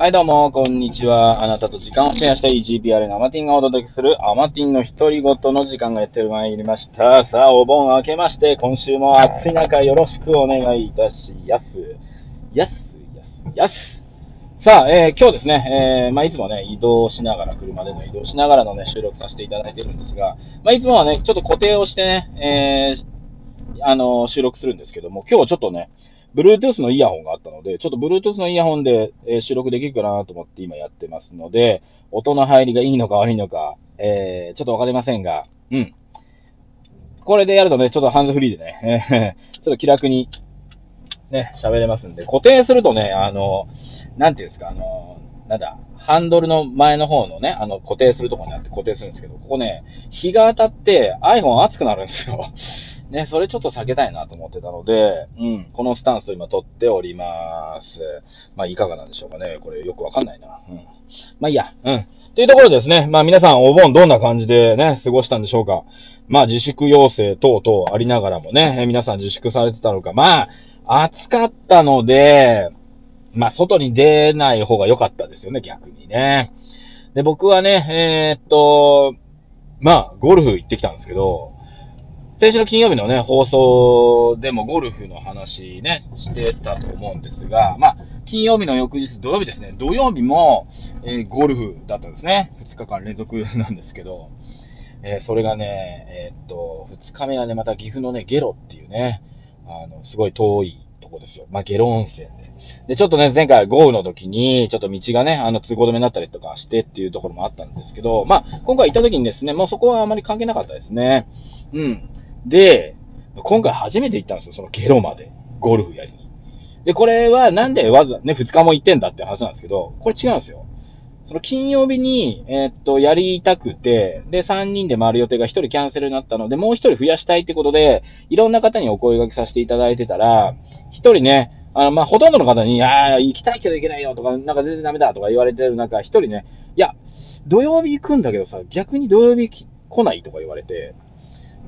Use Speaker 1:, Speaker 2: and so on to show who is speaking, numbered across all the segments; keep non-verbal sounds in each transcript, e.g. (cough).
Speaker 1: はい、どうも、こんにちは。あなたと時間をシェアしたい GPR のアマティンがお届けするアマティンの独り言の時間がやってまいりました。さあ、お盆明けまして、今週も暑い中よろしくお願いいたしやす。やす、やす、やす。さあ、えー今日ですね、えーまあ、いつもね、移動しながら、車での移動しながらのね、収録させていただいてるんですが、まあ、いつもはね、ちょっと固定をしてね、えーあの、収録するんですけども、今日はちょっとね、Bluetooth のイヤホンがあったので、ちょっと Bluetooth のイヤホンで、え収録できるかなと思って今やってますので、音の入りがいいのか悪いのか、えー、ちょっとわかりませんが、うん。これでやるとね、ちょっとハンズフリーでね、(laughs) ちょっと気楽に、ね、喋れますんで、固定するとね、あの、なんていうんですか、あの、なんだ、ハンドルの前の方のね、あの、固定するとこにあって固定するんですけど、ここね、日が当たって iPhone 熱くなるんですよ。ね、それちょっと避けたいなと思ってたので、うん、このスタンスを今取っております。まあ、いかがなんでしょうかね。これよくわかんないな。うん。まあ、いいや。うん。というところですね、まあ、皆さんお盆どんな感じでね、過ごしたんでしょうか。まあ、自粛要請等々ありながらもね、皆さん自粛されてたのか。まあ、暑かったので、まあ、外に出ない方が良かったですよね、逆にね。で、僕はね、えーっと、まあ、ゴルフ行ってきたんですけど、先週の金曜日のね、放送でもゴルフの話ね、してたと思うんですが、まあ、金曜日の翌日土曜日ですね、土曜日も、えーゴルフだったんですね。2日間連続 (laughs) なんですけど、えーそれがね、えーっと、2日目はね、また岐阜のね、ゲロっていうね、あの、すごい遠いとこですよ。まあ、ゲロ温泉で。で、ちょっとね、前回豪雨の時に、ちょっと道がね、あの、通行止めになったりとかしてっていうところもあったんですけど、まあ、今回行った時にですね、もうそこはあまり関係なかったですね。うん。で、今回初めて行ったんですよ、そのゲロまで。ゴルフやりに。で、これはなんでわざ、ね、2日も行ってんだって話なんですけど、これ違うんですよ。その金曜日に、えーっと、やりたくて、で、3人で回る予定が1人キャンセルになったので、もう1人増やしたいってことで、いろんな方にお声掛けさせていただいてたら、1人ね、あの、まあ、ほとんどの方に、ああ、行きたいけど行けないよとか、なんか全然ダメだとか言われてる中、1人ね、いや、土曜日行くんだけどさ、逆に土曜日来ないとか言われて、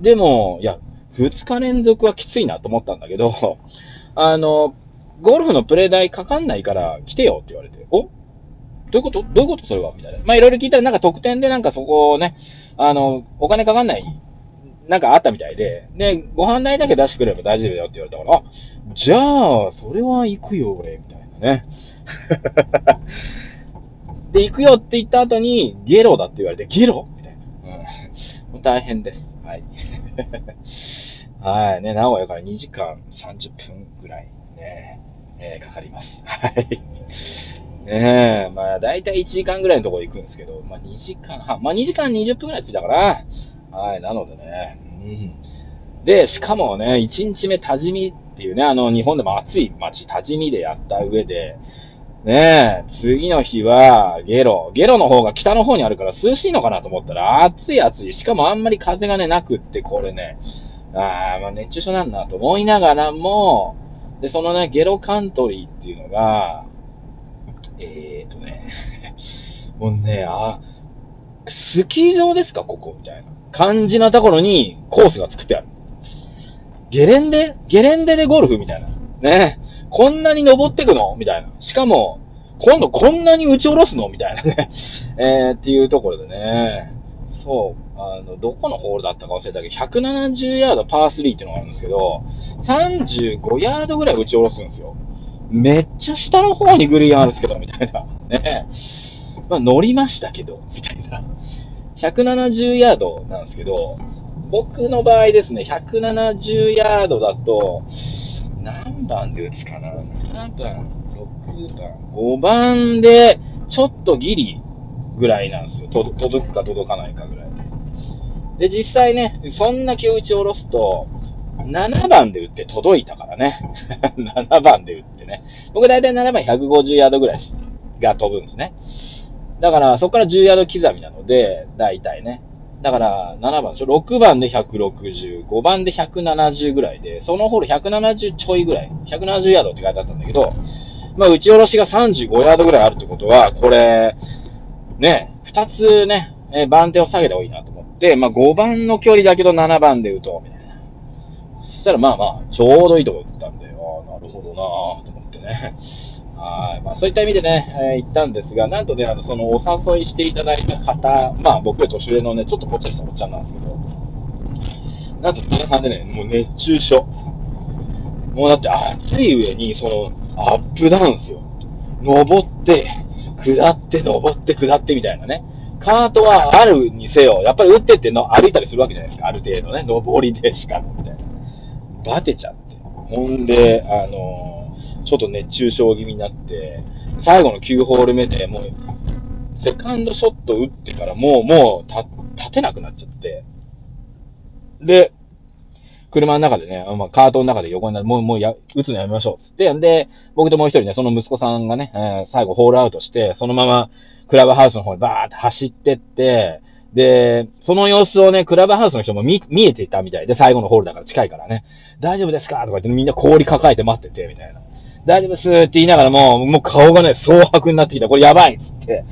Speaker 1: でも、いや、2日連続はきついなと思ったんだけど、(laughs) あの、ゴルフのプレイ代かかんないから来てよって言われて、お？どういうこと？どういうことそれは？みたいな。まあ、いろいろ聞いたらなんか特典でなんかそこをね、あの、お金かかんない、なんかあったみたいで、で、ご飯代だけ出してくれば大丈夫だよって言われたから、あ、じゃあ、それは行くよ、俺、みたいなね。(laughs) で、行くよって言った後に、ゲロだって言われて、ゲロ？みたいな。うん。大変です。はい。(laughs) はい。ね、名古屋から2時間30分ぐらいね、えーかかります。(laughs) はい。ねえ、まあ、だいたい1時間ぐらいのところ行くんですけど、まあ、2時間半、まあ、2時間20分ぐらい着いたかな。はい。なのでね、うん。で、しかもね、1日目多治見っていうね、あの、日本でも暑い街、多治見でやった上で、ねえ、次の日は、ゲロ。ゲロの方が北の方にあるから涼しいのかなと思ったら、暑い暑い。しかもあんまり風がね、なくって、これね、あーまあ熱中症なんだと思いながらも、で、そのね、ゲロカントリーっていうのが、えーとね、(laughs) もうね、あ、スキー場ですか、ここみたいな感じなところにコースが作ってある。ゲレンデゲレンデでゴルフみたいな。ね。こんなに登ってくの？みたいな。しかも、今度こんなに打ち下ろすの？みたいなね。(laughs) えー、っていうところでね。そう。あの、どこのホールだったか忘れたけど、170ヤードパー3っていうのがあるんですけど、35ヤードぐらい打ち下ろすんですよ。めっちゃ下の方にグリーンあるんですけど、みたいな。(laughs) ね。まあ、乗りましたけど、みたいな。170ヤードなんですけど、僕の場合ですね、170ヤードだと、何番で打つかな ?7 番、6番、5番で、ちょっとギリぐらいなんですよ。届くか届かないかぐらいで。で、実際ね、そんだけ打ち下ろすと、7番で打って届いたからね。(laughs) 7番で打ってね。僕大体7番150ヤードぐらいが飛ぶんですね。だから、そこから10ヤード刻みなので、大体ね。だから、7番でしょ ?6 番で160、5番で170ぐらいで、そのホール170ちょいぐらい、170ヤードって書いてあったんだけど、まあ、打ち下ろしが35ヤードぐらいあるってことは、これ、ね、2つね、え番手を下げた方がいいなと思って、まあ、5番の距離だけど7番で打とう、みたいな。そしたら、まあまあ、ちょうどいいとこ打ったんで、ああ、なるほどなぁ、と思ってね。はい。まあ、そういった意味でね、えー行ったんですが、なんとね、あの、そのお誘いしていただいた方、まあ、僕より年上のね、ちょっとぽっちゃりしたおっちゃんなんですけど、なんと前半でね、もう熱中症。もうだって暑い上に、その、アップダウンですよ。登って、下って、登って、下ってみたいなね。カートはあるにせよ、やっぱり打ってっての歩いたりするわけじゃないですか。ある程度ね。登りでしか、みたいな。バテちゃって。ほんで、あのーちょっと熱中症気味になって、最後の9ホール目でもう、セカンドショット打ってからもう、もう、た、立てなくなっちゃって。で、車の中でね、まあ、カートの中で横になって、もう、もうや、打つのやめましょう、つって。で、僕ともう一人ね、その息子さんがね、えー最後ホールアウトして、そのまま、クラブハウスの方にバーって走ってって、で、その様子をね、クラブハウスの人も見、見えていたみたいで、最後のホールだから近いからね、大丈夫ですか？とか言ってみんな氷抱えて待ってて、みたいな。大丈夫ですって言いながらも、もう顔がね、蒼白になってきた。これやばいっつって。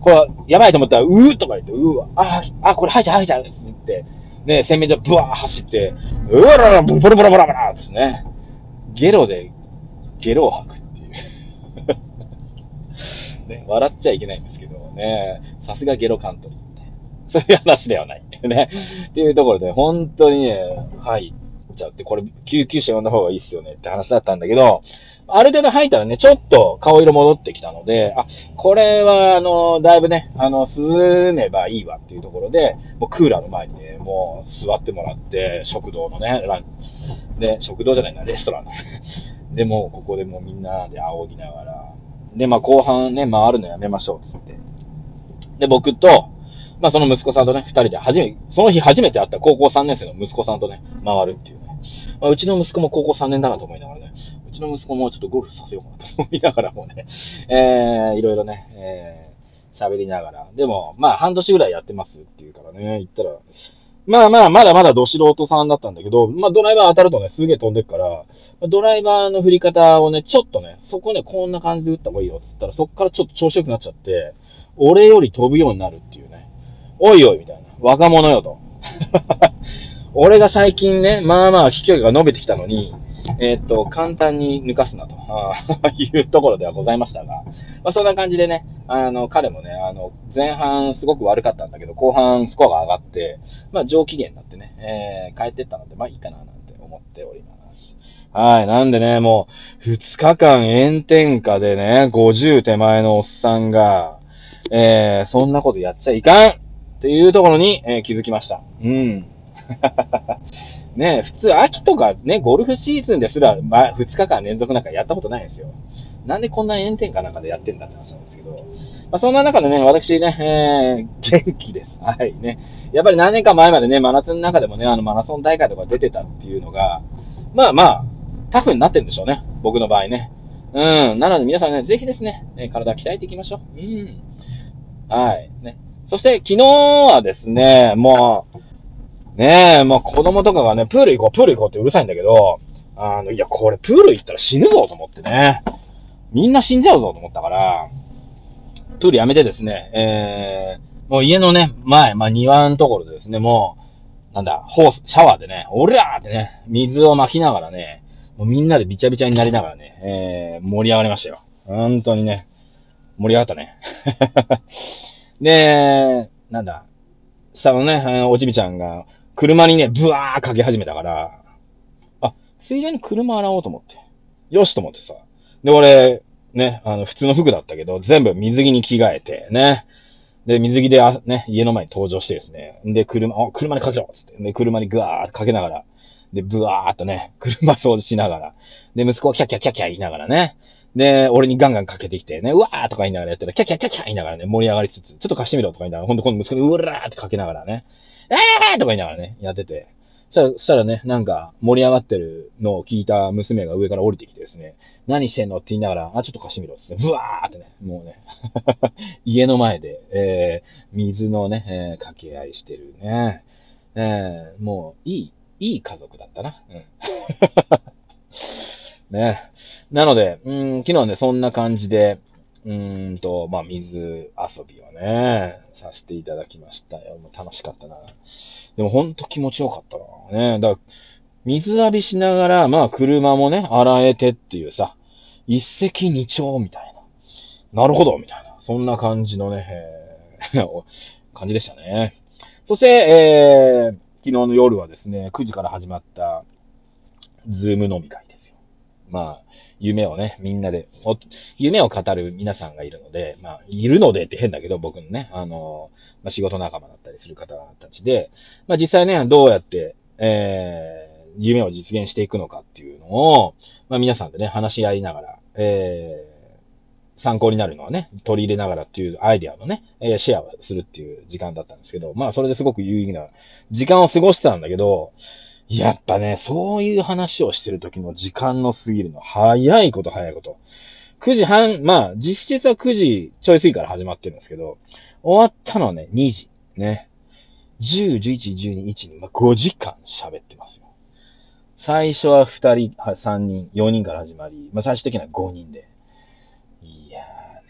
Speaker 1: これ、やばいと思ったら、うーとか言って、うーわ、あ、あ、これ吐いちゃう吐いちゃうっつって。ね、洗面所ブワー走って、うわらら、ボロボロボロボロボロっつってね。ゲロで、ゲロを吐くっていう。(laughs) ね、笑っちゃいけないんですけどね、さすがゲロカントリー。そういう話ではない。ね。っていうところで、本当にね、入っちゃって、これ、救急車呼んだ方がいいっすよねって話だったんだけど、ある程度吐いたらね、ちょっと顔色戻ってきたので、あ、これは、あの、だいぶね、あの、涼めばいいわっていうところで、もうクーラーの前にね、もう座ってもらって、食堂のね、ランで、食堂じゃないな、レストランの。(laughs) で、もうここでもうみんなで仰ぎながら、で、まあ後半ね、回るのやめましょう、つって。で、僕と、まあその息子さんとね、二人で初め、その日初めて会った高校3年生の息子さんとね、回るっていうね。まあ、うちの息子も高校3年だなと思いながらね、ちの息子もちょっとゴルフさせようかなと思いながらもね、(laughs) えー、いろいろね、えー、喋りながら。でも、まあ半年ぐらいやってますっていうからね、言ったら、まあまあ、まだまだど素人さんだったんだけど、まあドライバー当たるとね、すげえ飛んでくから、ドライバーの振り方をね、ちょっとね、そこね、こんな感じで打った方がいいよって言ったら、そっからちょっと調子良くなっちゃって、俺より飛ぶようになるっていうね。おいおい、みたいな。若者よと。(laughs) 俺が最近ね、まあまあ飛距離が伸びてきたのに、えーっと、簡単に抜かすなと (laughs) いうところではございましたが、まあそんな感じでね、あの、彼もね、あの、前半すごく悪かったんだけど、後半スコアが上がって、まあ上機嫌になってね、えー、帰ってったので、まあいいかななんて思っております。はい。なんでね、もう、二日間炎天下でね、50手前のおっさんが、えー、そんなことやっちゃいかんっていうところに、えー気づきました。うん。(laughs) ね普通秋とかね、ゴルフシーズンですら、まあ、2日間連続なんかやったことないんですよ。なんでこんな炎天下なんかでやってんだって話なんですけど。まあ、そんな中でね、私ね、えー、元気です。はい、ね。やっぱり何年か前までね、真夏の中でもね、あの、マラソン大会とか出てたっていうのが、まあまあ、タフになってるんでしょうね。僕の場合ね。うん。なので皆さんね、ぜひですね、体鍛えていきましょう。うん。はい。ね。そして、昨日はですね、もう、ねえ、もう子供とかがね、プール行こう、プール行こうってうるさいんだけど、あの、いや、これプール行ったら死ぬぞと思ってね。みんな死んじゃうぞと思ったから、プールやめてですね、えー、もう家のね、前、まあ庭のところでですね、もう、なんだ、ホース、シャワーでね、おらーってね、水をまきながらね、もうみんなでびちゃびちゃになりながらね、えー、盛り上がりましたよ。本当にね、盛り上がったね。(laughs) で、なんだ、下のね、おちびちゃんが、車にね、ブワーかけ始めたから、あ、ついでに車洗おうと思って。よしと思ってさ。で、俺、ね、あの、普通の服だったけど、全部水着に着替えて、ね。で、水着で、あ、ね、家の前に登場してですね。で、車、あ、車にかけろっつって。で、車にぐわーってかけながら、で、ブワーっとね、(laughs) 車掃除しながら。で、息子はキャキャキャキャ言いながらね。で、俺にガンガンかけてきてね、うわーとか言いながらやってたら、キャキャキャキャ言いながらね、盛り上がりつつ、ちょっと貸してみろとか言いながら、ほんとこの息子にうらーってかけながらね、えーとか言いながらね、やってて。そしたらね、なんか盛り上がってるのを聞いた娘が上から降りてきてですね、何してんのって言いながら、あ、ちょっと貸してみろっつって、ブワーってね、もうね、(laughs) 家の前で、えー、水のね、えー、掛け合いしてるね。えー、もう、いい、いい家族だったな。うん。(laughs) ね。なので、うん、昨日ね、そんな感じで、うんと、まあ、水遊びをね、させていただきましたよ。もう楽しかったな。でもほんと気持ちよかったな。ね。だから、水浴びしながら、まあ、車もね、洗えてっていうさ、一石二鳥みたいなるほど、みたいな。そんな感じのね、えー (laughs) 感じでしたね。そして、えー、昨日の夜はですね、9時から始まった、ズーム飲み会ですよ。まあ、夢をね、みんなで、夢を語る皆さんがいるので、まあ、いるのでって変だけど、僕のね、あの、まあ、仕事仲間だったりする方たちで、まあ、実際ね、どうやって、えー、夢を実現していくのかっていうのを、まあ、皆さんでね、話し合いながら、えー、参考になるのはね、取り入れながらっていうアイディアのね、え、シェアをするっていう時間だったんですけど、まあ、それですごく有意義な時間を過ごしてたんだけど、やっぱね、そういう話をしてる時の時間の過ぎるの、早いこと早いこと。9時半、まあ、実質は9時ちょい過ぎから始まってるんですけど、終わったのはね、2時。ね。10、11、12、1、2、まあ、5時間喋ってますよ。最初は2人、3人、4人から始まり、まあ、最終的には5人で。いや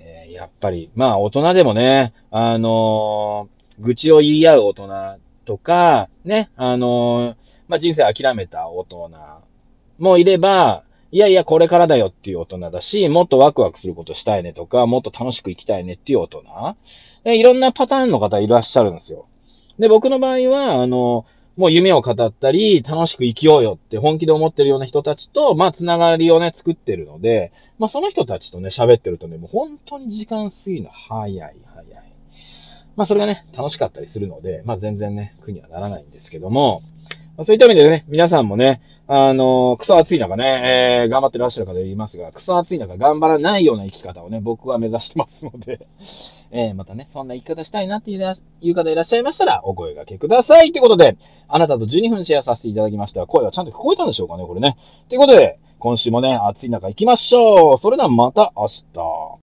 Speaker 1: ーね、やっぱり、まあ、大人でもね、あのー、愚痴を言い合う大人とか、ね、あのーまあ、人生諦めた大人もいれば、いやいや、これからだよっていう大人だし、もっとワクワクすることしたいねとか、もっと楽しく生きたいねっていう大人。いろんなパターンの方いらっしゃるんですよ。で、僕の場合は、あの、もう夢を語ったり、楽しく生きようよって本気で思ってるような人たちと、まあ、つながりをね、作ってるので、まあ、その人たちとね、喋ってるとね、もう本当に時間過ぎるの早い、早い。まあ、それがね、楽しかったりするので、まあ、全然ね、苦にはならないんですけども、まあ、そういった意味でね、皆さんもね、あのー、クソ暑い中ね、えー、頑張ってらっしゃる方いますが、クソ暑い中頑張らないような生き方をね、僕は目指してますので (laughs) えー、またね、そんな生き方したいなっていう方いらっしゃいましたら、お声掛けください。ということで、あなたと12分シェアさせていただきました。声はちゃんと聞こえたんでしょうかね、これね。ということで、今週もね、暑い中行きましょう。それではまた明日。